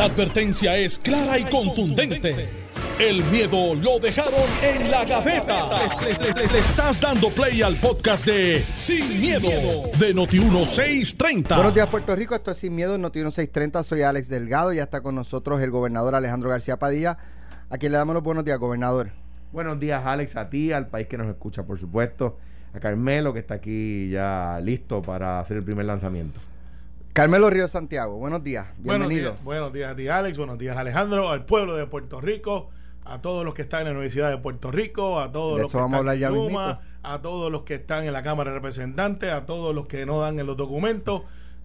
La advertencia es clara y contundente. El miedo lo dejaron en la gaveta. Le, estás dando play al podcast de Sin, miedo, de Noti1630. Buenos días, Puerto Rico. Esto es Sin Miedo, Noti1630. Soy Alex Delgado y ya está con nosotros el gobernador Alejandro García Padilla. A quien le damos los buenos días, gobernador. Buenos días, Alex, a ti, al país que nos escucha, por supuesto. A Carmelo, que está aquí ya listo para hacer el primer lanzamiento. Carmelo Río Santiago, buenos días, bienvenido. Buenos días, a ti Alex, buenos días Alejandro, al pueblo de Puerto Rico, a todos los que están en la Universidad de Puerto Rico, a todos los que están en Luma, a todos los que están en la Cámara de Representantes, a todos los que no dan en los documentos.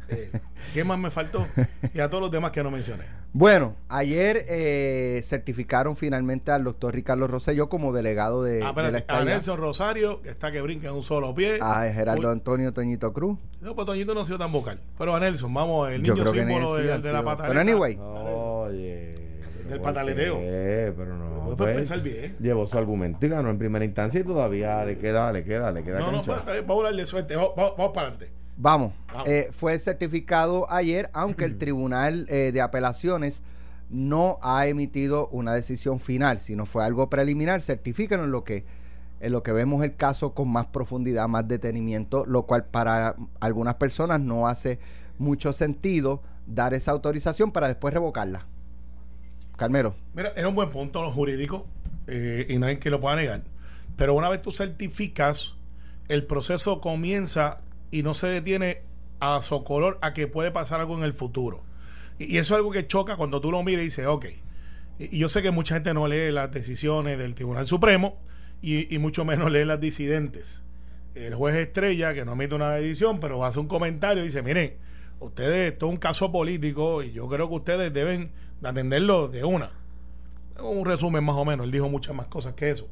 Eh, ¿Qué más me faltó? Y a todos los demás que no mencioné. Bueno, ayer eh, certificaron finalmente al doctor Ricardo Rosselló como delegado de, ah, de la A Nelson Rosario, que está que brinca en un solo pie. A Gerardo Antonio Toñito Cruz. No, pues Toñito no ha sido tan vocal. Pero a Nelson, vamos, el niño símbolo de, de, la pataleta. Pero anyway. Oye. Del pataleteo. Pero no. Pues, pensar bien. Llevó su argumento y ganó en primera instancia y todavía le queda, le queda, le queda. No, no, pues, vamos a darle suerte. Vamos, vamos para adelante. Vamos, eh, fue certificado ayer, aunque el Tribunal eh, de Apelaciones no ha emitido una decisión final, sino fue algo preliminar. Certifican en lo que en lo que vemos el caso con más profundidad, más detenimiento, lo cual para algunas personas no hace mucho sentido dar esa autorización para después revocarla. Carmelo. Mira, es un buen punto jurídico eh, y nadie que lo pueda negar. Pero una vez tú certificas, el proceso comienza y no se detiene a su color a que puede pasar algo en el futuro. Y, eso es algo que choca cuando tú lo miras y dices, ok. Y, yo sé que mucha gente no lee las decisiones del Tribunal Supremo y, mucho menos lee las disidentes. El juez estrella, que no emite una decisión, pero hace un comentario y dice, miren, ustedes, esto es un caso político y yo creo que ustedes deben atenderlo de una. Un resumen más o menos, él dijo muchas más cosas que eso.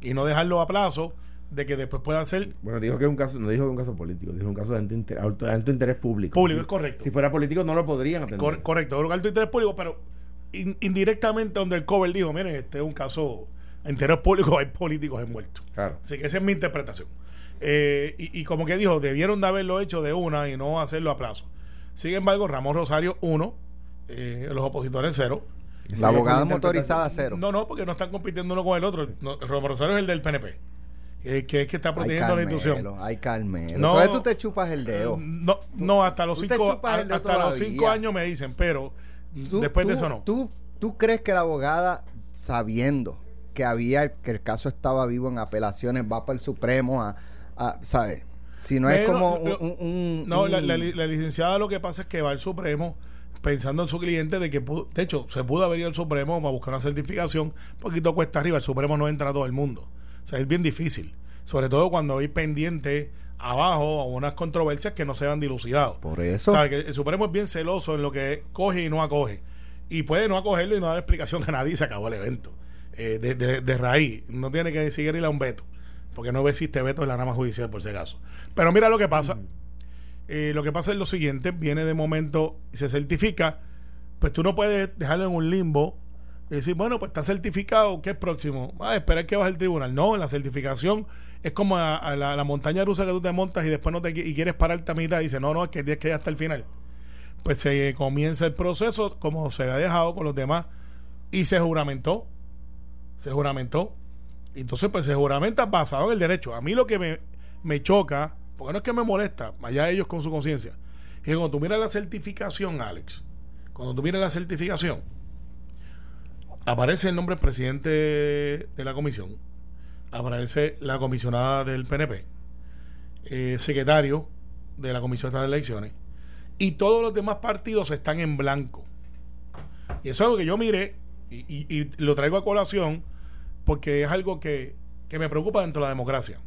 Y no dejarlo a plazo de que después pueda ser. Bueno, dijo que es un caso, no dijo que es un caso político, dijo un caso de alto interés, alto, interés público. Público, es correcto. Si fuera político no lo podrían atender. correcto, alto interés público, pero indirectamente donde el cover dijo, miren, este es un caso de interés público, hay políticos envueltos. Claro. Así que esa es mi interpretación. Eh, y, como que dijo, debieron de haberlo hecho de una y no hacerlo a plazo. Sin embargo, Ramón Rosario, uno, eh, los opositores, cero. La abogada motorizada, cero. No, no, porque no están compitiendo uno con el otro. Ramón Rosario es el del PNP que es que está protegiendo la institución. Ay, Carmelo. No, Entonces tú te chupas el dedo. No, no hasta los cinco, hasta los cinco años me dicen, pero después de eso no. ¿tú, ¿Tú crees que la abogada, sabiendo que había que el caso estaba vivo en apelaciones, va para el Supremo a, a ¿sabes? Si no es como un, No, la, licenciada lo que pasa es que va al Supremo pensando en su cliente de que, de hecho, se pudo haber ido al Supremo para buscar una certificación, un poquito cuesta arriba, el Supremo no entra a todo el mundo. O sea, es bien difícil. Sobre todo cuando hay pendiente abajo a unas controversias que no se van dilucidados. Por eso. ¿Sabe? Que el Supremo es bien celoso en lo que coge y no acoge. Y puede no acogerlo y no dar explicación a nadie y se acabó el evento. Eh, de, raíz. No tiene que seguir ir a un veto. Porque no existe veto en la rama judicial, por si acaso. Pero mira lo que pasa. Eh, lo que pasa es lo siguiente: viene de momento y se certifica. Pues tú no puedes dejarlo en un limbo y decir, bueno, pues está certificado, ¿qué es próximo? Ah, esperar que baje el tribunal. No, la certificación es como a, la, montaña rusa que tú te montas y después no te y quieres pararte a mitad y dices, no, no, es que tienes que ir hasta el final. Pues se comienza el proceso como se ha dejado con los demás y se juramentó. Se juramentó. Entonces, pues se juramenta basado en el derecho. A mí lo que me, me choca, porque no es que me molesta, allá ellos con su conciencia, es que cuando tú miras la certificación, Alex, cuando tú miras la certificación, aparece el nombre del presidente de la comisión, aparece la comisionada del PNP, eh, secretario de la Comisión de Elecciones, y todos los demás partidos están en blanco. Y eso es algo que yo mire y, lo traigo a colación porque es algo que, que me preocupa dentro de la democracia.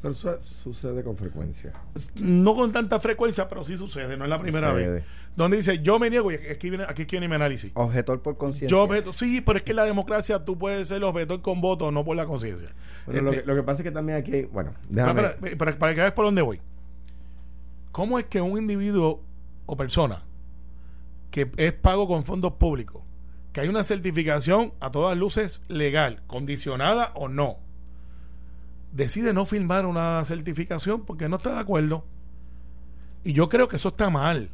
Pero eso sucede con frecuencia. No con tanta frecuencia, pero sí sucede, no es la primera vez. Donde dice, yo me niego, y aquí viene, aquí viene mi análisis. Objetor por conciencia. Yo objeto, sí, pero es que la democracia tú puedes ser objetor con voto, no por la conciencia. lo, que, lo, que, pasa es que también aquí, bueno, déjame. Para, para, que veas por dónde voy. ¿Cómo es que un individuo o persona que es pago con fondos públicos, que hay una certificación a todas luces legal, condicionada o no, decide no firmar una certificación porque no está de acuerdo. Y yo creo que eso está mal.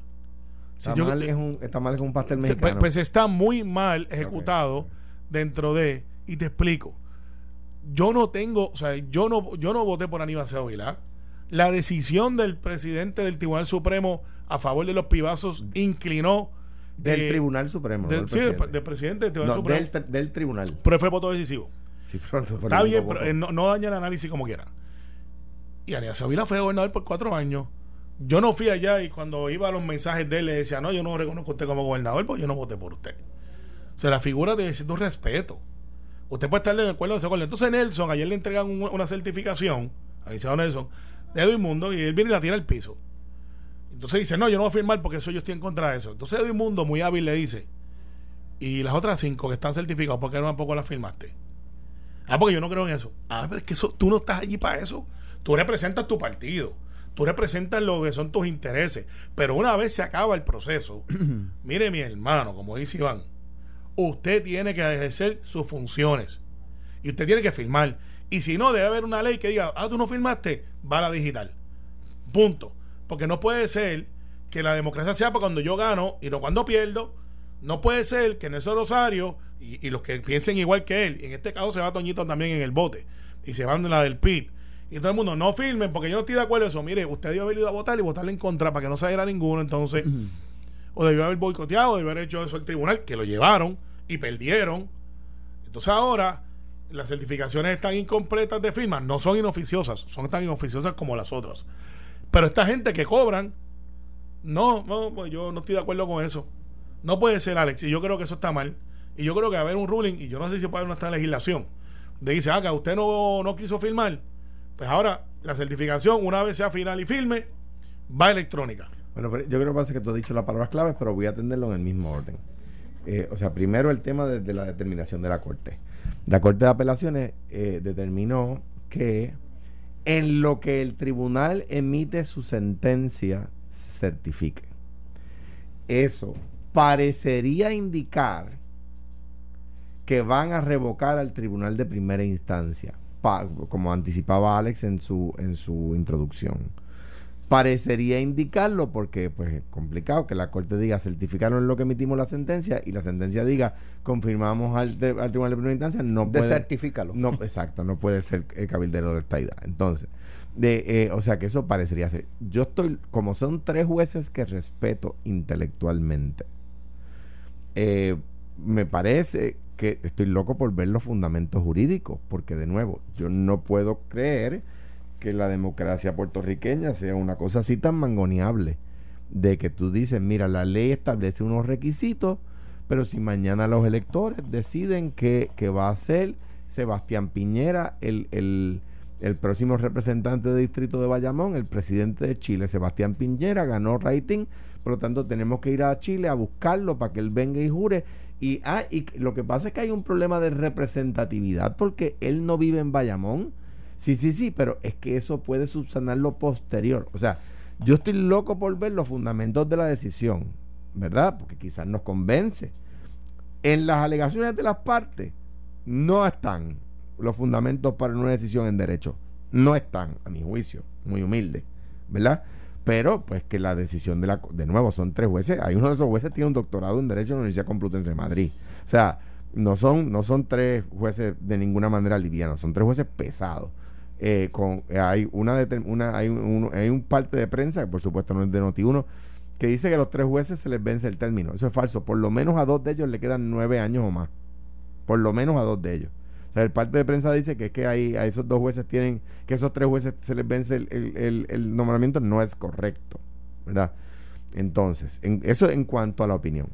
Si Está, yo- mal es un, está mal es un pastel Te- mexicano. Pues, está muy mal ejecutado dentro de. Y te explico. Yo no tengo, o sea, yo no, yo no voté por Aníbal Acevedo Vilá. La decisión del presidente del Tribunal Supremo a favor de los pibazos inclinó. del eh, Tribunal Supremo. del- no del sí, presidente. del presidente del Tribunal No, Supremo. del, del tribunal. pero fue voto decisivo. Sí, pronto, Está bien, pero eh, no, no daña el análisis como quiera. Y Aníbal Vilá fue gobernador por cuatro años. Yo no fui allá y cuando iba a los mensajes de él le decía, no, yo no reconozco a usted como gobernador porque yo no voté por usted. O sea, la figura debe ser un respeto. Usted puede estar de acuerdo desacuerdo. Entonces Nelson, ayer le entregan un- una certificación licenciado Nelson de Edwin Mundo y él viene y la tira al piso. Entonces dice, no, yo no voy a firmar porque eso yo estoy en contra de eso. Entonces Edwin Mundo, muy hábil, le dice, y las otras cinco que están certificadas, ¿por qué no tampoco las firmaste? Ah, porque yo no creo en eso. Ah, pero es que eso, tú no estás allí para eso. Tú representas tu partido. Tú representas lo que son tus intereses. Pero una vez se acaba el proceso, mire mi hermano, como dice Iván, usted tiene que ejercer sus funciones. Y usted tiene que firmar. Y si no, debe haber una ley que diga, ah, tú no firmaste, va a la digital. Punto. Porque no puede ser que la democracia sea para cuando yo gano y no cuando pierdo. No puede ser que Nelson Rosario y, y los que piensen igual que él, en este caso se va Toñito también en el bote, y se van de la del PIB, y todo el mundo no firmen porque yo no estoy de acuerdo en eso. Mire, usted debió haber ido a votar y votarle en contra para que no saliera ninguno, entonces, o debió haber boicoteado, debió haber hecho eso el tribunal, que lo llevaron y perdieron. Entonces ahora las certificaciones están incompletas de firmas, no son inoficiosas, son tan inoficiosas como las otras. Pero esta gente que cobran, no, no, pues yo no estoy de acuerdo con eso. No puede ser, Alex, y yo creo que eso está mal. Y yo creo que va a haber un ruling, y yo no sé si puede haber una legislación, de dice, ah, que usted no, no quiso firmar, pues ahora la certificación, una vez sea final y firme, va electrónica. Bueno, pero yo creo que pasa que tú has dicho las palabras claves, pero voy a atenderlo en el mismo orden. Eh, o sea, primero el tema de, la determinación de la Corte. La Corte de Apelaciones eh, determinó que en lo que el tribunal emite su sentencia se certifique. Eso parecería indicar que van a revocar al tribunal de primera instancia, pa- como anticipaba Alex en su, en su introducción. Parecería indicarlo porque pues es complicado que la corte diga certificaron en lo que emitimos la sentencia y la sentencia diga confirmamos al, de- al tribunal de primera instancia no puede Desertifícalo. no exacto no puede ser el cabildero de esta idea. Entonces de, eh, o sea que eso parecería ser. Yo estoy como son tres jueces que respeto intelectualmente eh, me parece que estoy loco por ver los fundamentos jurídicos porque de nuevo yo no puedo creer que la democracia puertorriqueña sea una cosa así tan mangoneable de que tú dices, mira, la ley establece unos requisitos, pero si mañana los electores deciden que, que va a ser Sebastián Piñera el, el, el próximo representante de distrito de Bayamón, el presidente de Chile, Sebastián Piñera, ganó rating, por lo tanto tenemos que ir a Chile a buscarlo para que él venga y jure. Y, ah, y lo que pasa es que hay un problema de representatividad porque él no vive en Bayamón. Sí, sí, sí, pero es que eso puede subsanar lo posterior. O sea, yo estoy loco por ver los fundamentos de la decisión, ¿verdad? Porque quizás nos convence. En las alegaciones de las partes no están los fundamentos para una decisión en derecho. No están, a mi juicio, muy humilde, ¿verdad? Pero, pues que la decisión de la... De nuevo, son tres jueces. Hay uno de esos jueces tiene un doctorado en Derecho en la Universidad Complutense de Madrid. O sea, no son, no son tres jueces de ninguna manera livianos, son tres jueces pesados. Eh, con, hay una hay, un, hay un parte de prensa, que por supuesto no es de Noti1, que dice que a los tres jueces se les vence el término. Eso es falso. Por lo menos a dos de ellos le quedan nueve años o más. Por lo menos a dos de ellos. Sea, el parte de prensa dice que es que hay, a esos dos jueces tienen, que esos tres jueces se les vence el nombramiento, no es correcto. ¿Verdad? Entonces, en- eso en cuanto a la opinión.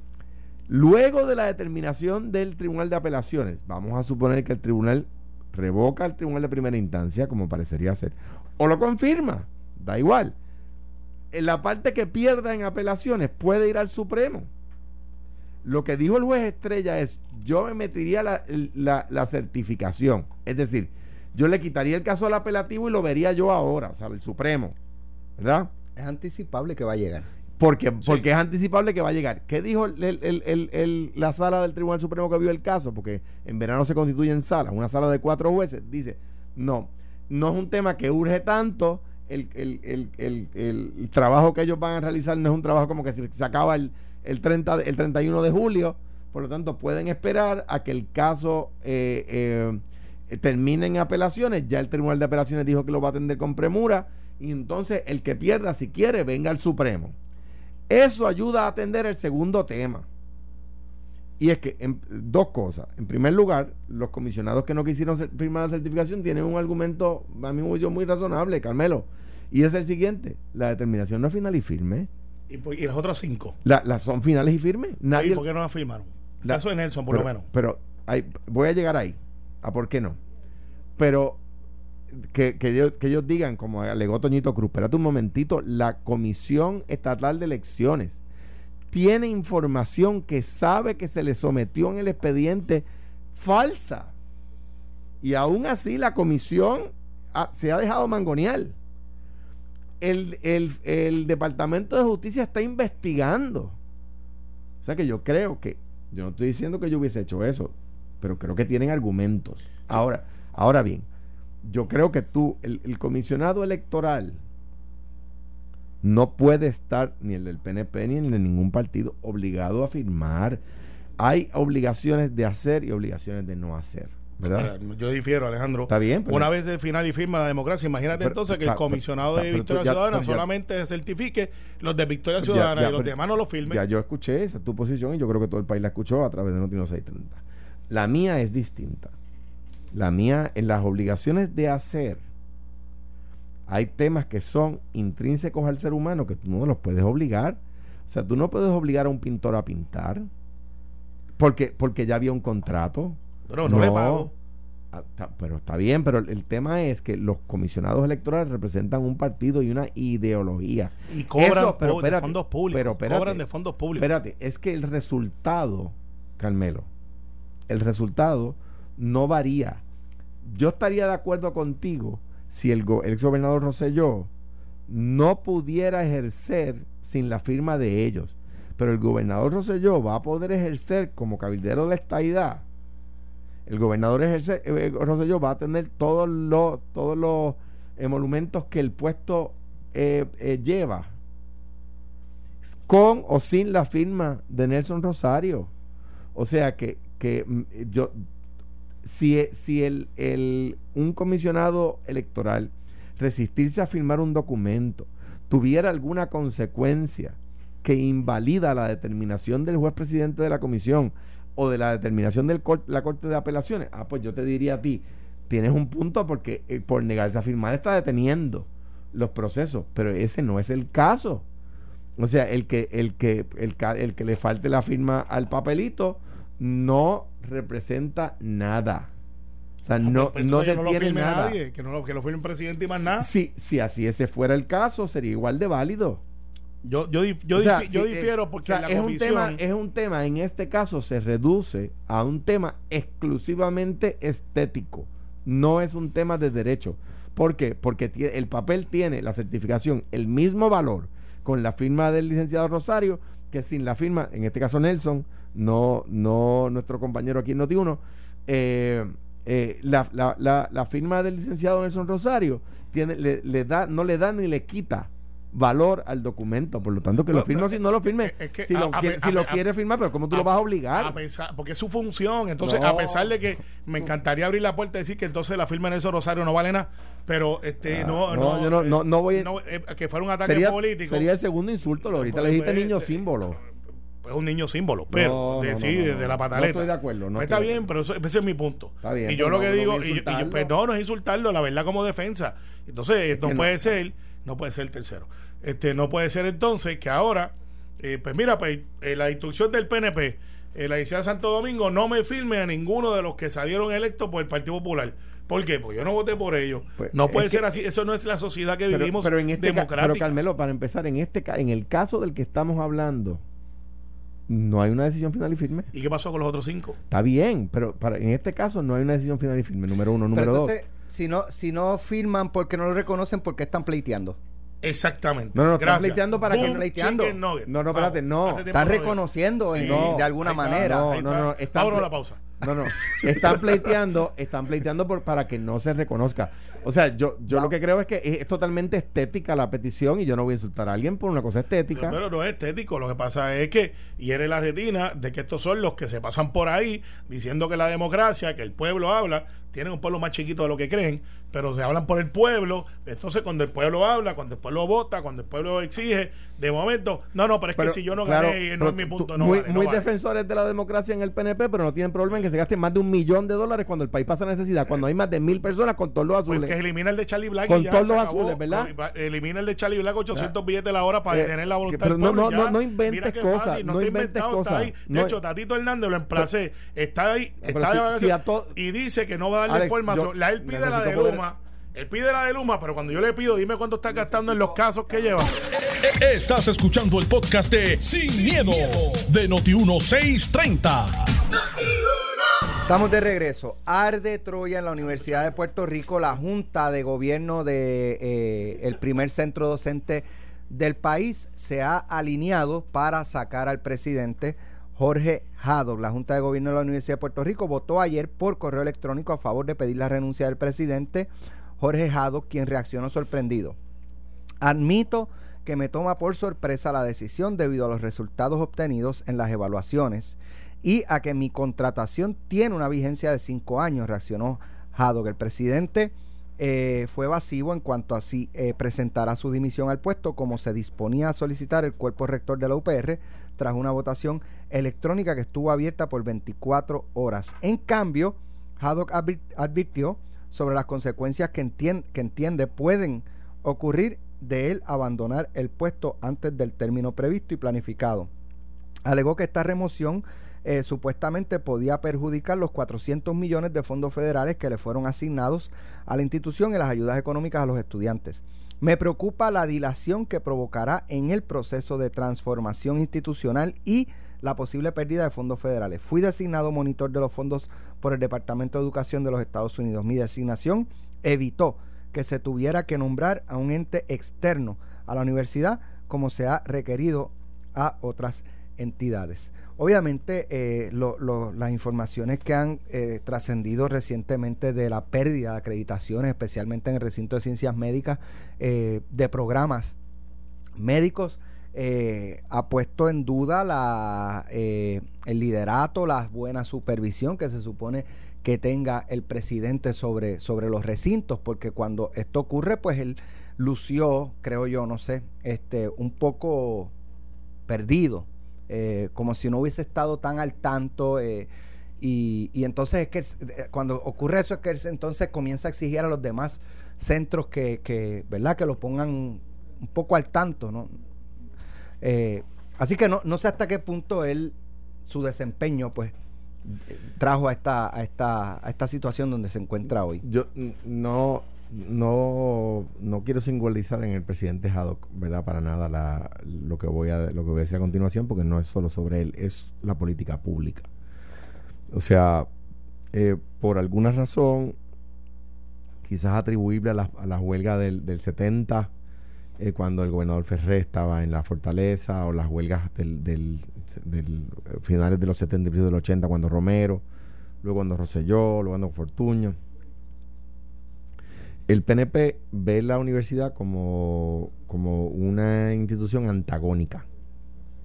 Luego de la determinación del Tribunal de Apelaciones, vamos a suponer que el tribunal revoca al Tribunal de Primera Instancia, como parecería ser, o lo confirma, da igual. En la parte que pierda en apelaciones puede ir al Supremo. Lo que dijo el juez Estrella es, yo me metería la, la- la certificación. Es decir, yo le quitaría el caso al apelativo y lo vería yo ahora, o sea, el Supremo. ¿Verdad? Es anticipable que va a llegar. Porque, porque es anticipable que va a llegar. ¿Qué dijo el- el- el- la sala del Tribunal Supremo que vio el caso? Porque en verano se constituyen salas, una sala de cuatro jueces. Dice, no, no es un tema que urge tanto, el, el, el, el, el trabajo que ellos van a realizar no es un trabajo como que se, se acaba el, el, 30, de- el 31 de julio, por lo tanto pueden esperar a que el caso eh, eh, termine en apelaciones, ya el Tribunal de Apelaciones dijo que lo va a atender con premura, y entonces el que pierda, si quiere, venga al Supremo. Eso ayuda a atender el segundo tema. Y es que, en- dos cosas. En primer lugar, los comisionados que no quisieron firmar la certificación tienen un argumento, a mi juicio, muy razonable, Carmelo. Y es el siguiente: la determinación no es final y firme. ¿Y, por- y los otros cinco? La, las son finales y firmes. Nadie. ¿Y por qué no la firmaron? La- Eso es Nelson, por pero, lo menos. Pero hay- voy a llegar ahí. ¿A por qué no? Pero que, que ellos, que ellos digan, como alegó Toñito Cruz, espérate un momentito, la Comisión Estatal de Elecciones tiene información que sabe que se le sometió en el expediente falsa. Y aún así la comisión se ha dejado mangonear. El, el- el Departamento de Justicia está investigando. O sea que yo creo que, yo no estoy diciendo que yo hubiese hecho eso, pero creo que tienen argumentos. Ahora, ahora bien, yo creo que tú, el, el comisionado electoral, no puede estar ni el del PNP ni el de ningún partido obligado a firmar. Hay obligaciones de hacer y obligaciones de no hacer, Yo difiero, Alejandro. Está bien, pero- Una vez de final y firma la democracia, imagínate Pero- entonces que el comisionado pero- de Victoria ya- Ciudadana ya- solamente certifique los de Victoria Ciudadana ya, y los demás no lo firmen. Ya yo escuché esa es tu posición y yo creo que todo el país la escuchó a través de Notino 630. La mía es distinta. La mía, en las obligaciones de hacer, hay temas que son intrínsecos al ser humano que tú no los puedes obligar. O sea, tú no puedes obligar a un pintor a pintar porque, porque ya había un contrato. Pero no, le pago. Ah, pero está bien, pero el, tema es que los comisionados electorales representan un partido y una ideología. Y cobran Eso, pero po- de espérate, fondos públicos. pero espérate. cobran de fondos públicos. Espérate, es que el resultado, Carmelo, el resultado no varía. Yo estaría de acuerdo contigo si el, go- el ex gobernador Rosselló no pudiera ejercer sin la firma de ellos. Pero el gobernador Rosselló va a poder ejercer como cabildero de la estadidad. El gobernador ejerce, eh, Rosselló va a tener todos los, todos los emolumentos que el puesto eh, eh, lleva con o sin la firma de Nelson Rosario. O sea que, que mm, yo, si, si el, el- un comisionado electoral resistirse a firmar un documento tuviera alguna consecuencia que invalida la determinación del juez presidente de la comisión o de la determinación de la Corte de Apelaciones, ah, pues yo te diría a ti, tienes un punto porque eh, por negarse a firmar está deteniendo los procesos, pero ese no es el caso. O sea, el que, el que, el, que le falte la firma al papelito no representa nada. O sea, no, Pues no entonces que no lo detiene firme nada. nadie, que, no lo, que lo firme el presidente y más nada. Si, si así ese fuera el caso, sería igual de válido. Yo, yo, yo, O sea, difi- yo eh, difiero porque o sea, la es un tema, es un tema, en este caso se reduce a un tema exclusivamente estético. No es un tema de derecho. ¿Por qué? Porque el papel tiene la certificación el mismo valor con la firma del licenciado Rosario que sin la firma, en este caso Nelson, no, no nuestro compañero aquí en Noti1, eh, eh, la, la- la- la firma del licenciado Nelson Rosario tiene, le, le da, no le da ni le quita valor al documento, por lo tanto que lo No, firme o no, si no lo firme, es- que si lo, a quiere, pe- si a lo pe- a- quiere firmar, pero ¿cómo tú lo vas a obligar? A pesar, porque es su función. Entonces, No. a pesar de que me encantaría abrir la puerta y decir que entonces la firma de Nelson Rosario no vale nada, pero este Ah, no, no, no, yo no- no- no voy a- no, eh, que fuera un ataque sería, político. sería el segundo insulto, lo ahorita Pues, le dijiste pues, niño eh, símbolo. Es un niño símbolo, pero No, de, no, sí, no, no, de, no. de la No pataleta. estoy de acuerdo, no Pues está bien, pero eso, ese es mi punto. Está bien, y yo pues lo no, que no digo, y, y yo, pues no, no es insultarlo, la verdad como defensa. Entonces, no no. puede ser, no puede ser el tercero. Este, no puede ser entonces que ahora, eh, pues mira, pues eh, la instrucción del PNP, eh, la licenciada Santo Domingo, no me firme a ninguno de los que salieron electos por el Partido Popular. ¿Por qué? Porque yo no voté por ellos. Pues, no puede que- ser así. Eso no es la sociedad que Pero, vivimos pero en este ca- democrática. pero Carmelo, para empezar, en este ca- en el caso del que estamos hablando, no hay una decisión final y firme. ¿Y qué pasó con los otros cinco? Está bien, pero para, en este caso no hay una decisión final y firme, número uno. Número dos. Si no, si no firman porque no lo reconocen, porque están pleiteando. Exactamente. No, no, están Gracias. pleiteando para que Boom, pleiteando. No, no, espérate, no. Están reconociendo en- de alguna está, manera. No, no, está. no, están Vámonos a ple- la pausa. No, no. Están pleiteando, están pleiteando por, para que no se reconozca. O sea, yo, yo lo que creo es que es, totalmente estética la petición y yo no voy a insultar a alguien por una cosa estética. Pero, no es estético, lo que pasa es que hiere la retina de que estos son los que se pasan por ahí diciendo que la democracia, que el pueblo habla, tienen un pueblo más chiquito de lo que creen, pero se hablan por el pueblo. Entonces, cuando el pueblo habla, cuando el pueblo vota, cuando el pueblo exige, de momento, no, no, pero es que si yo no gané, no es mi punto. no muy, muy defensores de la democracia en el PNP, pero no tienen problema en que se gaste más de un millón de dólares cuando el país pasa necesidad, cuando hay más de mil personas con todos los pues azules. que elimina el de Charlie Black. Con todos los azules, ¿verdad? Elimina el de Charlie Black, 800 billetes la hora para eh, detener la voluntad pero no, no, no, no inventes cosas. no inventes cosas. De hecho, Tatito Hernández lo emplacé. Está ahí, está y dice que no va a darle información la él pide la de. Él pide la de Luma, pero cuando yo le pido, dime cuánto está gastando en los casos que lleva. Estás escuchando el podcast de Sin, miedo, de Noti1630. Estamos de regreso. Arde Troya en la Universidad de Puerto Rico, la Junta de Gobierno de eh, el primer centro docente del país se ha alineado para sacar al presidente Jorge Haddock, la Junta de Gobierno de la Universidad de Puerto Rico, votó ayer por correo electrónico a favor de pedir la renuncia del presidente Jorge Haddock, quien reaccionó sorprendido. Admito que me toma por sorpresa la decisión debido a los resultados obtenidos en las evaluaciones y a que mi contratación tiene una vigencia de cinco años, reaccionó Haddock. El presidente eh, fue evasivo en cuanto a si eh, presentará su dimisión al puesto, como se disponía a solicitar el cuerpo rector de la UPR tras una votación electrónica que estuvo abierta por 24 horas. En cambio, Haddock advirtió sobre las consecuencias que, entiende pueden ocurrir de él abandonar el puesto antes del término previsto y planificado. Alegó que esta remoción eh, supuestamente podía perjudicar los 400 millones de fondos federales que le fueron asignados a la institución y las ayudas económicas a los estudiantes. Me preocupa la dilación que provocará en el proceso de transformación institucional y la posible pérdida de fondos federales. Fui designado monitor de los fondos por el Departamento de Educación de los Estados Unidos. Mi designación evitó que se tuviera que nombrar a un ente externo a la universidad como se ha requerido a otras entidades. Obviamente, eh, las informaciones que han eh, trascendido recientemente de la pérdida de acreditaciones, especialmente en el recinto de ciencias médicas, eh, de programas médicos, ha puesto en duda la, el liderato, la buena supervisión que se supone que tenga el presidente sobre, sobre los recintos, porque cuando esto ocurre, pues él lució, creo yo, no sé, este, un poco perdido eh, como si no hubiese estado tan al tanto. Eh, y, entonces es que eh, cuando ocurre eso es que entonces comienza a exigir a los demás centros que, que ¿verdad? Que lo pongan un poco al tanto, ¿no? Así que no, no sé hasta qué punto él, su desempeño, pues, trajo a esta, a esta, a esta situación donde se encuentra hoy. Yo no, no, no quiero singularizar en el presidente Haddock, ¿verdad? Para nada la, lo, que voy a, lo que voy a decir a continuación, porque no es solo sobre él, es la política pública. O sea, eh, por alguna razón, quizás atribuible a la, a huelga del, del 70, eh, cuando el gobernador Ferré estaba en la fortaleza, o las huelgas del, del, eh, finales de los 70 y del 80, cuando Romero, luego cuando Rosselló, luego cuando Fortuño el PNP ve la universidad como, como una institución antagónica,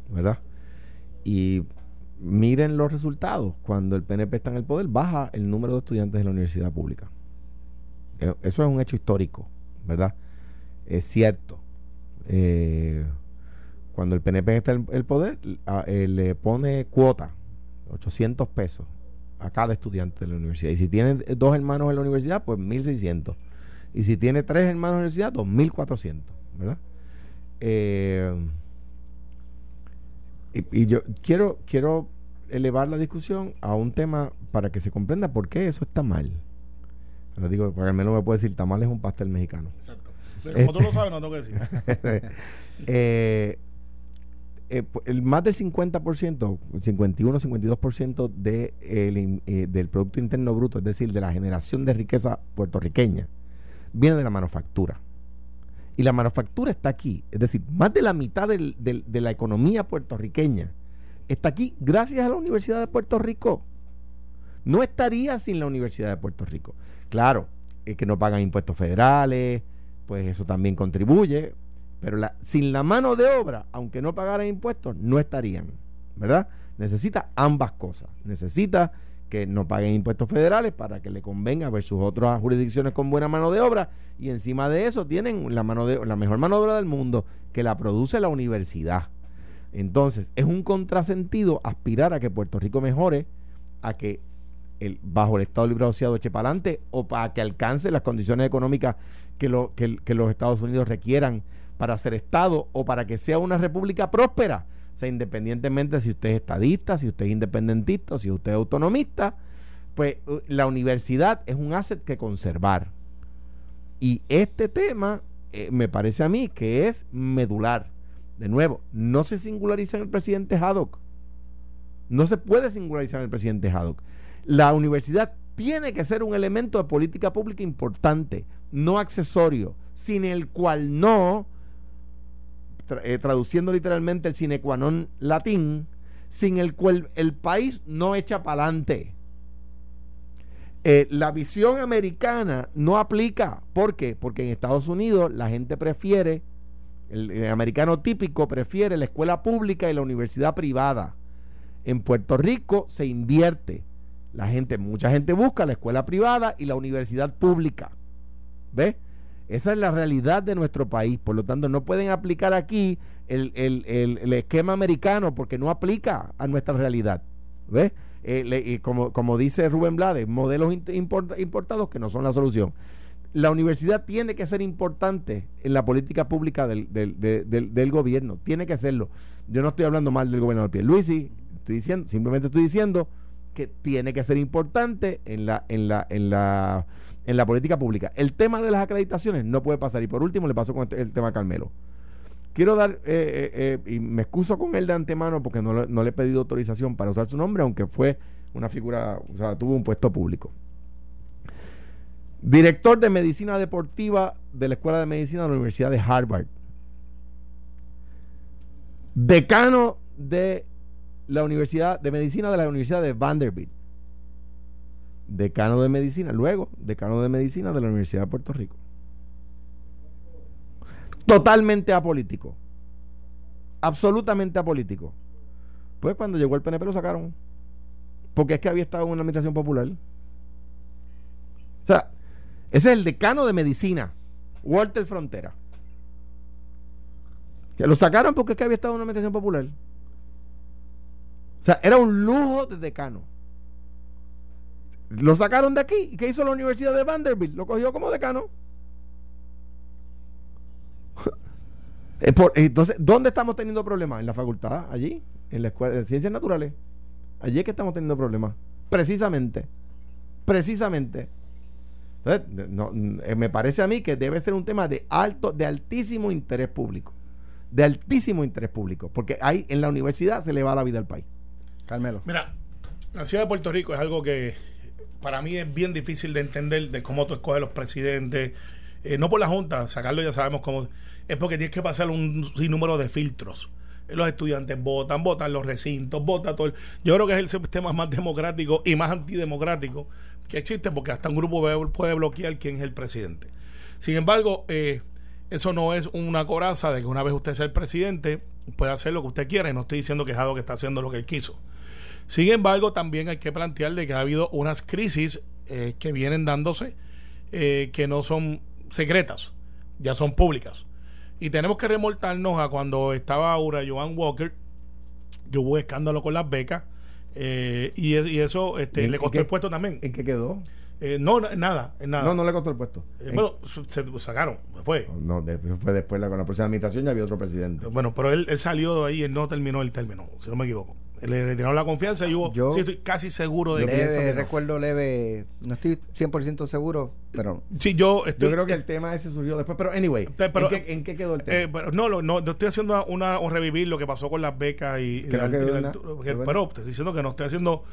¿verdad? Y miren los resultados. Cuando el PNP está en el poder, baja el número de estudiantes de la universidad pública. Eh, eso es un hecho histórico, ¿verdad? Es cierto. Eh, cuando el PNP está en el poder, eh, le pone cuota, 800 pesos a cada estudiante de la universidad. Y si tienen dos hermanos en la universidad, pues 1600. Y si tiene tres hermanos en la universidad, 2.400, ¿verdad? Eh, y, yo quiero, quiero elevar la discusión a un tema para que se comprenda por qué eso está mal. Digo, para al menos me puede decir, tamal es un pastel mexicano. Exacto. Pero como tú lo sabes, no tengo que decir. eh, eh, el más del 50%, 51, 52% de eh, del Producto Interno Bruto, es decir, de la generación de riqueza puertorriqueña, viene de la manufactura. Y la manufactura está aquí. Es decir, más de la mitad de la economía puertorriqueña está aquí gracias a la Universidad de Puerto Rico. no estaría sin la Universidad de Puerto Rico. Claro, es que no pagan impuestos federales, pues eso también contribuye, pero la, sin la mano de obra, aunque no pagaran impuestos, no estarían, ¿verdad? Necesita ambas cosas. Necesita que no paguen impuestos federales para que le convenga versus otras jurisdicciones con buena mano de obra y encima de eso tienen la mano de la mejor mano de obra del mundo que la produce la universidad. Entonces, es un contrasentido aspirar a que Puerto Rico mejore, a que bajo el Estado Libre Asociado eche para adelante o para que alcance las condiciones económicas que, lo, que, que los Estados Unidos requieran para ser Estado o para que sea una república próspera o sea, independientemente si usted es estadista, si usted es independentista, si usted es autonomista, pues la universidad es un asset que conservar. Y este tema eh, me parece a mí que es medular. De nuevo, no se singulariza en el presidente Haddock. No se puede singularizar en el presidente Haddock. La universidad tiene que ser un elemento de política pública importante, no accesorio, sin el cual no eh, traduciendo literalmente el sine qua non latín, sin el cual el país no echa para adelante. Eh, la visión americana no aplica. ¿Por qué? Porque en Estados Unidos la gente prefiere, el, americano típico prefiere la escuela pública y la universidad privada. En Puerto Rico se invierte. La gente, mucha gente busca la escuela privada y la universidad pública. ¿Ves? Esa es la realidad de nuestro país. Por lo tanto, no pueden aplicar aquí el, esquema americano porque no aplica a nuestra realidad. ¿Ves? Eh, como, como dice Rubén Blades, modelos importados que no son la solución. La universidad tiene que ser importante en la política pública del, del, gobierno. Tiene que serlo. Yo no estoy hablando mal del gobernador Pierluisi. Estoy diciendo, simplemente estoy diciendo que tiene que ser importante en la, en la, en la en la política pública. El tema de las acreditaciones no puede pasar. Y por último, le pasó con este, el tema a Carmelo. Quiero dar, eh, eh, eh, y me excuso con él de antemano porque no, le he pedido autorización para usar su nombre, aunque fue una figura, o sea, tuvo un puesto público. Director de Medicina Deportiva de la Escuela de Medicina de la Universidad de Harvard. Decano de la Universidad de Medicina de la Universidad de Vanderbilt decano de medicina, luego decano de medicina de la Universidad de Puerto Rico. Totalmente apolítico. Absolutamente apolítico. Pues cuando llegó el PNP lo sacaron. Porque es que había estado en una administración popular. O sea, ese es el decano de medicina, Walter Frontera. Que lo sacaron porque es que había estado en una administración popular. O sea, era un lujo de decano. Lo sacaron de aquí. ¿Y qué hizo la Universidad de Vanderbilt? Lo cogió como decano. Entonces, ¿dónde estamos teniendo problemas? En la facultad, allí, en la escuela de ciencias naturales. Allí es que estamos teniendo problemas. Precisamente. Precisamente. Entonces, eh, me parece a mí que debe ser un tema de alto, de altísimo interés público. De altísimo interés público. Porque ahí en la universidad se le va la vida al país. Carmelo. Mira, la ciudad de Puerto Rico es algo que para mí es bien difícil de entender de cómo tú escoges los presidentes. Eh, no por la Junta, sacarlo ya sabemos cómo. Es porque tienes que pasar un sinnúmero de filtros. Los estudiantes votan, votan los recintos, votan todo. Yo creo que es el sistema más democrático y más antidemocrático que existe porque hasta un grupo puede bloquear quién es el presidente. Sin embargo, eh, eso no es una coraza de que una vez usted sea el presidente, puede hacer lo que usted quiera. Y no estoy diciendo que Jado que está haciendo lo que él quiso. Sin embargo, también hay que plantearle que ha habido unas crisis eh, que vienen dándose eh, que no son secretas, ya son públicas. Y tenemos que remoltarnos a cuando estaba ahora Joan Walker, que hubo escándalo con las becas, eh, y, eso este, le costó el puesto también. ¿En qué quedó? no, nada, nada. No, no le costó el puesto. bueno, se, sacaron, fue. No, fue después con la próxima administración ya había otro presidente. Bueno, pero él, él salió de ahí y no terminó el término, si no me equivoco le retiraron la confianza y hubo, yo sí, estoy casi seguro de leve, recuerdo leve, no estoy 100% seguro, pero sí, yo estoy, yo creo que el tema ese surgió después, pero anyway, pero, ¿en, qué, quedó el tema? Eh, pero no, no, no, estoy haciendo una, un revivir lo que pasó con las becas y, pero te estoy diciendo que no estoy haciendo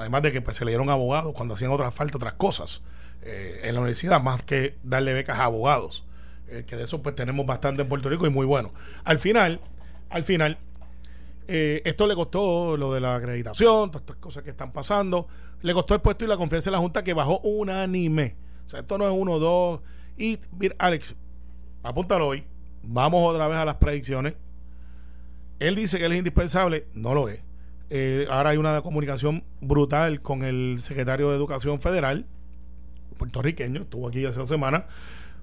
además de que pues, se le dieron abogados cuando hacían otras faltas, otras cosas eh, en la universidad, más que darle becas a abogados, eh, que de eso pues tenemos bastante en Puerto Rico y muy bueno. Al final, al final Eh, esto le costó lo de la acreditación, todas estas cosas que están pasando. Le costó el puesto y la confianza de la Junta que bajó unánime. O sea, esto no es uno, dos. Y, mira, Alex, apúntalo hoy. Vamos otra vez a las predicciones. Él dice que él es indispensable, no lo es. Eh, ahora hay una comunicación brutal con el secretario de Educación Federal, puertorriqueño, estuvo aquí hace dos semanas.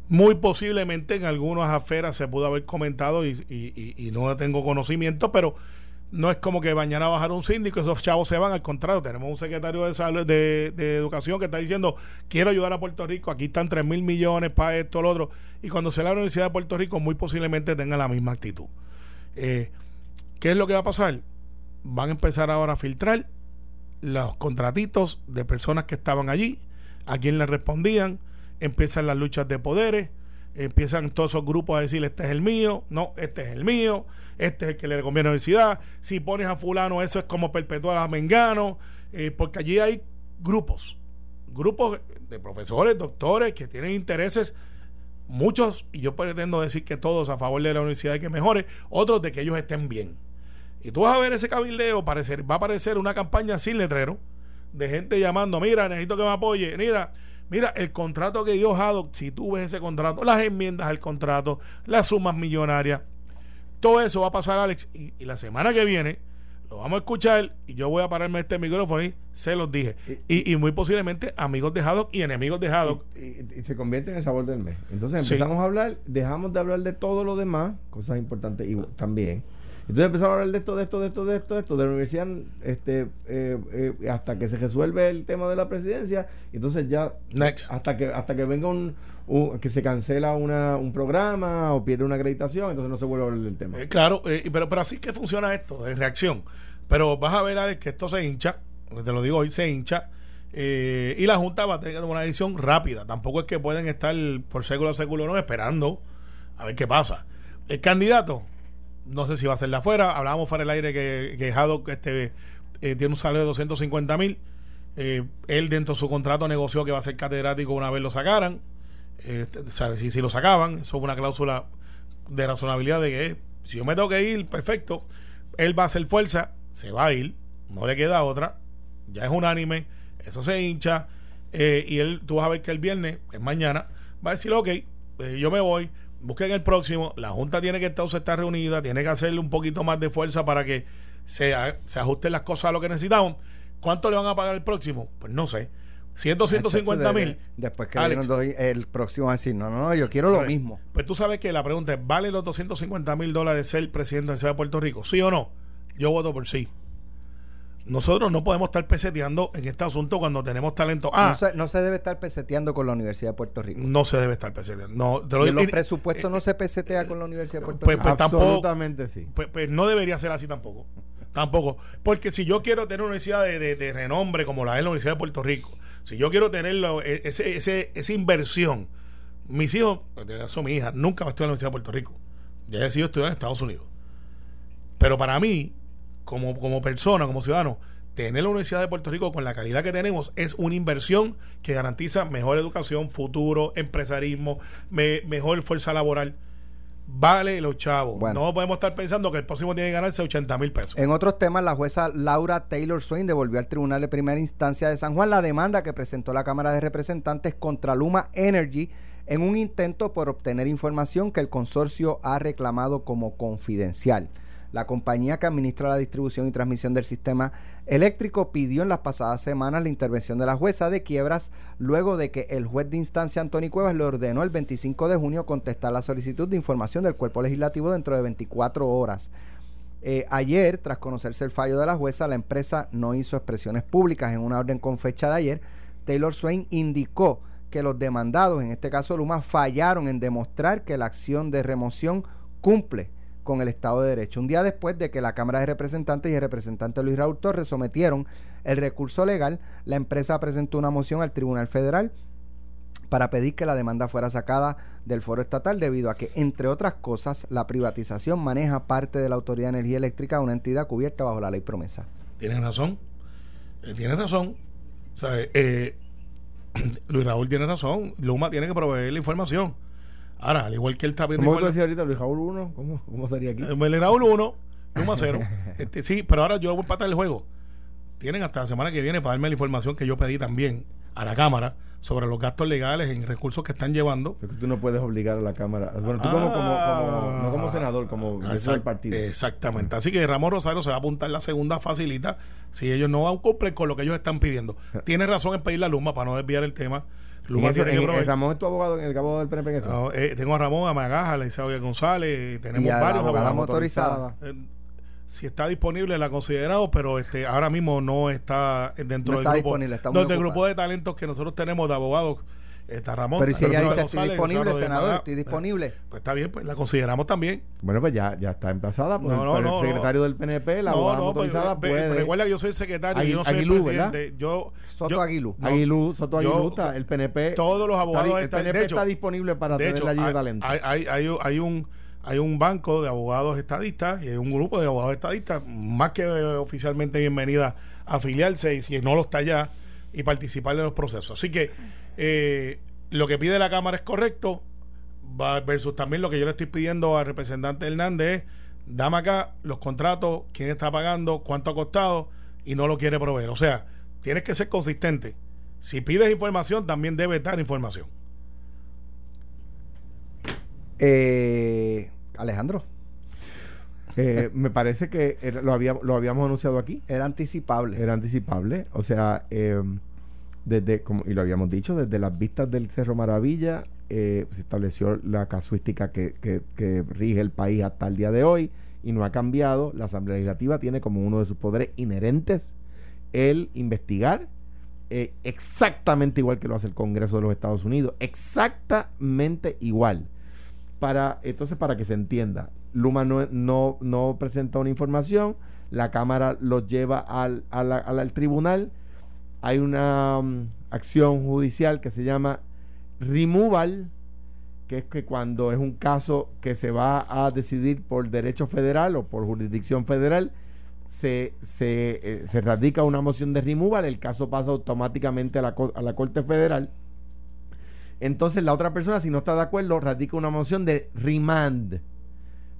Muy posiblemente en algunas aferas se pudo haber comentado y, y, no tengo conocimiento, pero no es como que mañana bajar un síndico, esos chavos se van, al contrario, tenemos un secretario de, salud, de, Educación que está diciendo, quiero ayudar a Puerto Rico, aquí están 3 mil millones para esto, lo otro, y cuando sea la Universidad de Puerto Rico, muy posiblemente tenga la misma actitud. Eh, ¿Qué es lo que va a pasar? Van a empezar ahora a filtrar los contratitos de personas que estaban allí, a quién le respondían, empiezan las luchas de poderes, empiezan todos esos grupos a decir este es el mío, no, este es el mío, este es el que le conviene a la universidad, si pones a fulano eso es como perpetuar a Mengano, eh, porque allí hay grupos, grupos de profesores, doctores que tienen intereses, muchos, y yo pretendo decir que todos a favor de la universidad y que mejore, otros de que ellos estén bien. Y tú vas a ver ese cabildeo, parecer, va a aparecer una campaña sin letrero, de gente llamando, mira, necesito que me apoye, mira, Mira, el contrato que dio Haddock, si tú ves ese contrato, las enmiendas al contrato, las sumas millonarias, todo eso va a pasar, Alex. Y, la semana que viene lo vamos a escuchar y yo voy a pararme este micrófono y se los dije. Y, muy posiblemente amigos de Haddock y enemigos de Haddock. Y, se convierte en el sabor del mes. Entonces empezamos a hablar, dejamos de hablar de todo lo demás, cosas importantes y también entonces empezamos a hablar de esto, de esto, de esto, de esto, de esto, de la universidad, este, eh, eh, hasta que se resuelve el tema de la presidencia, entonces ya hasta que hasta que venga un, que se cancela una, un programa o pierde una acreditación, entonces no se vuelve a hablar del tema. Eh, claro, pero, pero así que funciona esto, en reacción. Pero vas a ver, Alex, que esto se hincha, te lo digo hoy, se hincha. y la Junta va a tener que tomar una decisión rápida. Tampoco es que pueden estar por século a século no esperando a ver qué pasa. El candidato, no sé si va a ser de afuera. Hablábamos fuera del aire que, que este, eh, tiene un salario de 250 mil. Eh, él dentro de su contrato negoció que va a ser catedrático una vez lo sacaran. Este, Si, si lo sacaban, eso es una cláusula de razonabilidad de que si yo me tengo que ir, perfecto. Él va a hacer fuerza, se va a ir, no le queda otra. Ya es unánime, eso se hincha. Eh, y él, tú vas a ver que el viernes, es mañana, va a decir, ok, yo me voy busquen el próximo. La Junta tiene que estar, estar reunida, tiene que hacerle un poquito más de fuerza para que se, se ajusten las cosas a lo que necesitamos. ¿Cuánto le van a pagar el próximo? Pues no sé. 100, 250 mil. Después que el próximo a decir, no, no, no, yo quiero lo mismo. Pues tú sabes que la pregunta es, ¿vale los 250 mil dólares ser presidente de la ciudad de Puerto Rico? ¿Sí o no? Yo voto por sí. Nosotros no podemos estar peseteando en este asunto cuando tenemos talento. Ah, no, se, debe estar peseteando con la Universidad de Puerto Rico. No se debe estar peseteando. No, ¿Y los presupuestos no se pesetea con la Universidad de Puerto pues, Rico? Pues, Absolutamente sí. Pues, pues, no debería ser así tampoco. tampoco. Porque si yo quiero tener una universidad de, renombre como la de la Universidad de Puerto Rico, si yo quiero tener e, ese, ese, esa inversión, mis hijos, son mi hija, nunca va a estudiar en la Universidad de Puerto Rico. Ya he decidido estudiar en Estados Unidos. Pero para mí, como, como persona, como ciudadano, tener la Universidad de Puerto Rico con la calidad que tenemos es una inversión que garantiza mejor educación, futuro, empresarismo, mejor fuerza laboral. Vale los chavos. no podemos estar pensando que el próximo tiene que ganarse 80 mil pesos. En otros temas, la jueza Laura Taylor Swain devolvió al Tribunal de Primera Instancia de San Juan la demanda que presentó la Cámara de Representantes contra Luma Energy en un intento por obtener información que el consorcio ha reclamado como confidencial. La compañía que administra la distribución y transmisión del sistema eléctrico pidió en las pasadas semanas la intervención de la jueza de quiebras luego de que el juez de instancia Antonio Cuevas le ordenó el 25 de junio contestar la solicitud de información del cuerpo legislativo dentro de 24 horas. Eh, ayer, tras conocerse el fallo de la jueza, la empresa no hizo expresiones públicas en una orden con fecha de ayer. Taylor Swain indicó que los demandados, en este caso Luma, fallaron en demostrar que la acción de remoción cumple con el Estado de Derecho. Un día después de que la Cámara de Representantes y el representante Luis Raúl Torres sometieron el recurso legal, la empresa presentó una moción al Tribunal Federal para pedir que la demanda fuera sacada del foro estatal debido a que, entre otras cosas, la privatización maneja parte de la Autoridad de Energía Eléctrica, una entidad cubierta bajo la ley promesa. Tienes razón, eh, razón. Eh, Luis Raúl tiene razón, Luma tiene que proveer la información. Ahora, al igual que él está viendo. ¿Cómo decía ahorita Luis Raúl 1? ¿Cómo, ¿Cómo, sería aquí? El Raúl 1 Luma cero. Este, sí, pero ahora yo voy a empatar el juego. Tienen hasta la semana que viene para darme la información que yo pedí también a la Cámara sobre los gastos legales en recursos que están llevando. Tú no puedes obligar a la Cámara. Bueno, tú como, como, como- no como senador, como Ah, jefe del exact- partido. Exactamente. Así que Ramón Rosario se va a apuntar la segunda facilita si ellos no cumplen con lo que ellos están pidiendo. Tiene razón en pedir la Luma para no desviar el tema. Luma en- Ramón es tu abogado en el abogado del PNP. No, eh, tengo a Ramón, a Magaja, a Isabel González, tenemos Y a la varios abogados. motorizada. Eh, si está disponible la ha considerado, pero este ahora mismo no está dentro No del está grupo, está no, del grupo de talentos que nosotros tenemos de abogados. Está Ramón. Pero ¿y si ella dice estoy disponible, senador, Magaja. estoy disponible? Pues está bien, pues la consideramos también. Bueno, pues ya, ya está emplazada por, No, el- no, por no, el secretario no. del PNP, la No, abogada no, motorizada pues, ve- puede. Recuerda que yo soy el secretario, Agui- yo no soy Aguilú, el ¿verdad? presidente. Yo, Soto yo- Aguilú. no, Aguilú, Soto yo- Aguilú, está- el PNP. todos los abogados está, el PNP de hecho- está disponible para de tener hecho, la ayuda de hay, talento. hay, hay, hay- hay un hay un banco de abogados estadistas y hay un grupo de abogados estadistas más que eh, oficialmente bienvenida a afiliarse y si no lo está ya y participar en los procesos. Así que eh, lo que pide la Cámara es correcto versus también lo que yo le estoy pidiendo al representante Hernández es dame acá los contratos, quién está pagando, cuánto ha costado y no lo quiere proveer. O sea, tienes que ser consistente. Si pides información, también debes dar información. Eh, Alejandro, Eh, me parece que era- lo, había- lo habíamos anunciado aquí. era anticipable. Era anticipable. O sea, eh, desde, como, y lo habíamos dicho, desde las vistas del Cerro Maravilla eh, se estableció la casuística que, que- que rige el país hasta el día de hoy y no ha cambiado. La Asamblea Legislativa tiene como uno de sus poderes inherentes el investigar eh, exactamente igual que lo hace el Congreso de los Estados Unidos. Exactamente igual. Para, entonces, para que se entienda, Luma no, no, no presenta una información, la Cámara los lleva al, al- al tribunal, hay una mm, acción judicial que se llama removal, que es que cuando es un caso que se va a decidir por derecho federal o por jurisdicción federal, se, se, eh, se radica una moción de removal, el caso pasa automáticamente a la, a la Corte Federal. Entonces la otra persona, si no está de acuerdo, radica una moción de remand.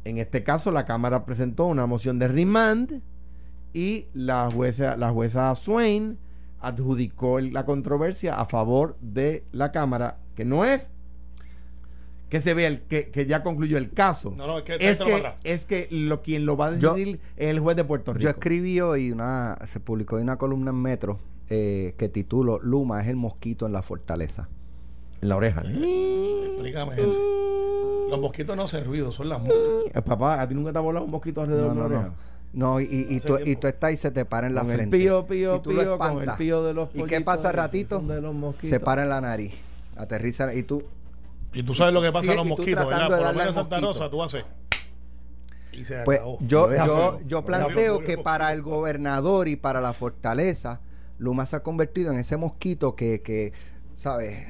En este caso, la Cámara presentó una moción de remand y la jueza, la jueza Swain adjudicó el- la controversia a favor de la Cámara, que no es que se vea el, que, que ya concluyó el caso. No, no, es que es, que, es que lo quien lo va a Yo- decidir es el juez de Puerto Rico. Yo escribí hoy una, se publicó una columna en Metro eh, que titulo Luma es el mosquito en la fortaleza. En la oreja. Explícame eso. Los mosquitos no hacen ruido, son las moscas. Eh, Papá, ¿a ti nunca te ha volado un mosquito alrededor No, de no, la no. oreja? No, y, y, y tú, y tú estás y se te para en la Con el frente. pío, pío, y tú lo pío, con el pío de los ¿Y qué pasa ratito? de los. Se para en la nariz. Aterriza y tú Y tú sabes lo que pasa Sí, a los mosquitos, ¿verdad? tratando de Por lo menos Santa. Rosa tú haces. Y se Pues acabó. yo, yo, yo planteo que para el gobernador y para la fortaleza, Luma se ha convertido en ese mosquito que, que ¿sabes?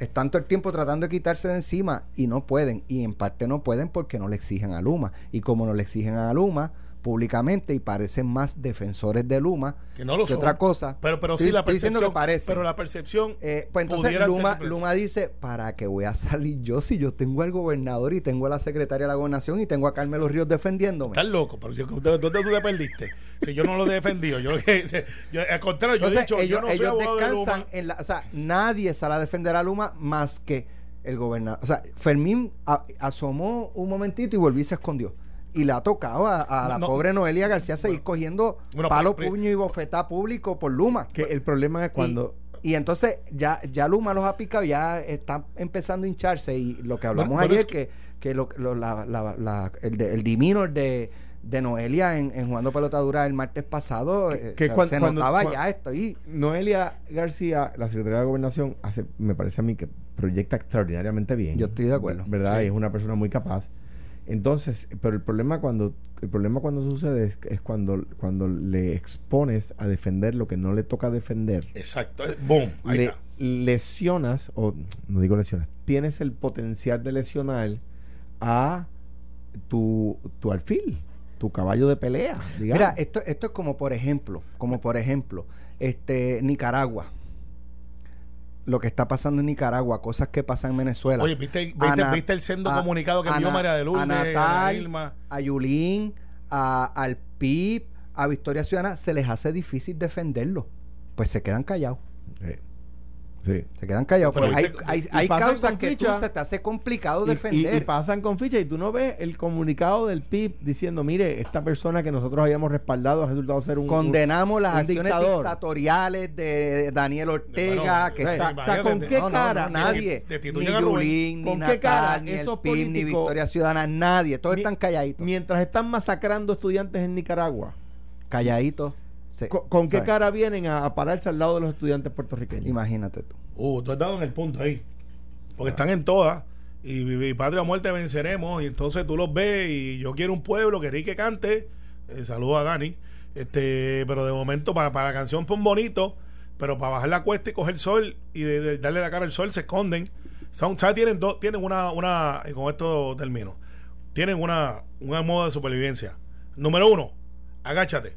Es tanto el tiempo tratando de quitarse de encima y no pueden. Y en parte no pueden porque no le exigen a Luma. Y como no le exigen a Luma públicamente y parecen más defensores de Luma Que no lo son. otra cosa. Pero, pero sí, la percepción. que parece. Pero la percepción. Eh, pues entonces Luma, Luma dice, ¿para qué voy a salir yo si yo tengo al gobernador y tengo a la secretaria de la gobernación y tengo a Carmelo Ríos defendiéndome? Estás loco, pero ¿dónde, dónde tú te perdiste? Si yo no lo he defendido, yo, que- al contrario, yo he dicho, ellos, yo no soy ellos abogado de descansan Luma. en la, o sea, nadie sale a defender a Luma más que el gobernador. O sea, Fermín a- asomó un momentito y volvió y se escondió. Y le ha tocado a, a la No. pobre Noelia García seguir cogiendo Bueno, palo, puño y bofetá público por Luma. Que el problema es cuando... Y, y entonces ya, ya Luma los ha picado, ya está empezando a hincharse. Y lo que hablamos Bueno, ayer, es que, que lo, lo- la, la- la- el, el diminor de, de Noelia en, en jugando pelotadura el martes pasado, eh, que o sea, cuan- se cuando- notaba ya esto. Y Noelia García, la secretaria de Gobernación, hace, me parece a mí que proyecta extraordinariamente bien. Yo estoy de acuerdo. ¿Verdad? Sí. Y es una persona muy capaz. Entonces, pero el problema cuando el problema cuando sucede es, es cuando cuando le expones a defender lo que no le toca defender. Exacto, boom, ahí le está. lesionas o no digo lesionas, tienes el potencial de lesionar a tu tu alfil, tu caballo de pelea, digamos. mira, esto, esto es como por ejemplo, como por ejemplo, este Nicaragua. Lo que está pasando en Nicaragua, cosas que pasan en Venezuela. Oye, ¿viste, viste, Ana- viste el sendo a- comunicado que envió María de a Lourdes, Natal, Ana Irma? a Yulín, a- al PIB, a Victoria Ciudadana, se les hace difícil defenderlo. Pues se quedan callados. Sí. Sí. Se quedan callados. Pero Pero hay, hay, causas que tú se te hace complicado Y- y- defender. Y, pasan con ficha y tú no ves el comunicado del PIB diciendo, mire, esta persona que nosotros habíamos respaldado ha resultado ser un... Condenamos las un acciones dictador. dictatoriales de Daniel Ortega, Bueno, que o está... o sea, ¿con qué No, cara? no, nadie. De- Ni. Yulín, ni ¿Con qué Natal, cara ni el PIB, ni Victoria Ciudadana, nadie. Todos Mi- están calladitos. Mientras están masacrando estudiantes en Nicaragua, Calladitos. ¿Con, con qué cara vienen a, a pararse al lado de los estudiantes puertorriqueños? Imagínate tú. Uh, tú has dado en el punto ahí. Porque están en todas. Y, y, y patria o muerte venceremos. Y entonces tú los ves. Y yo quiero un pueblo que Rique cante. Eh, saludo a Dani. Este, pero de momento, para, para la canción pon bonito. Pero para bajar la cuesta y coger sol y de- de darle la cara al sol, se esconden. Son, ¿sabes? Tienen dos, tienen una, una, y con esto termino. Tienen una, una modo de supervivencia. Número uno, agáchate.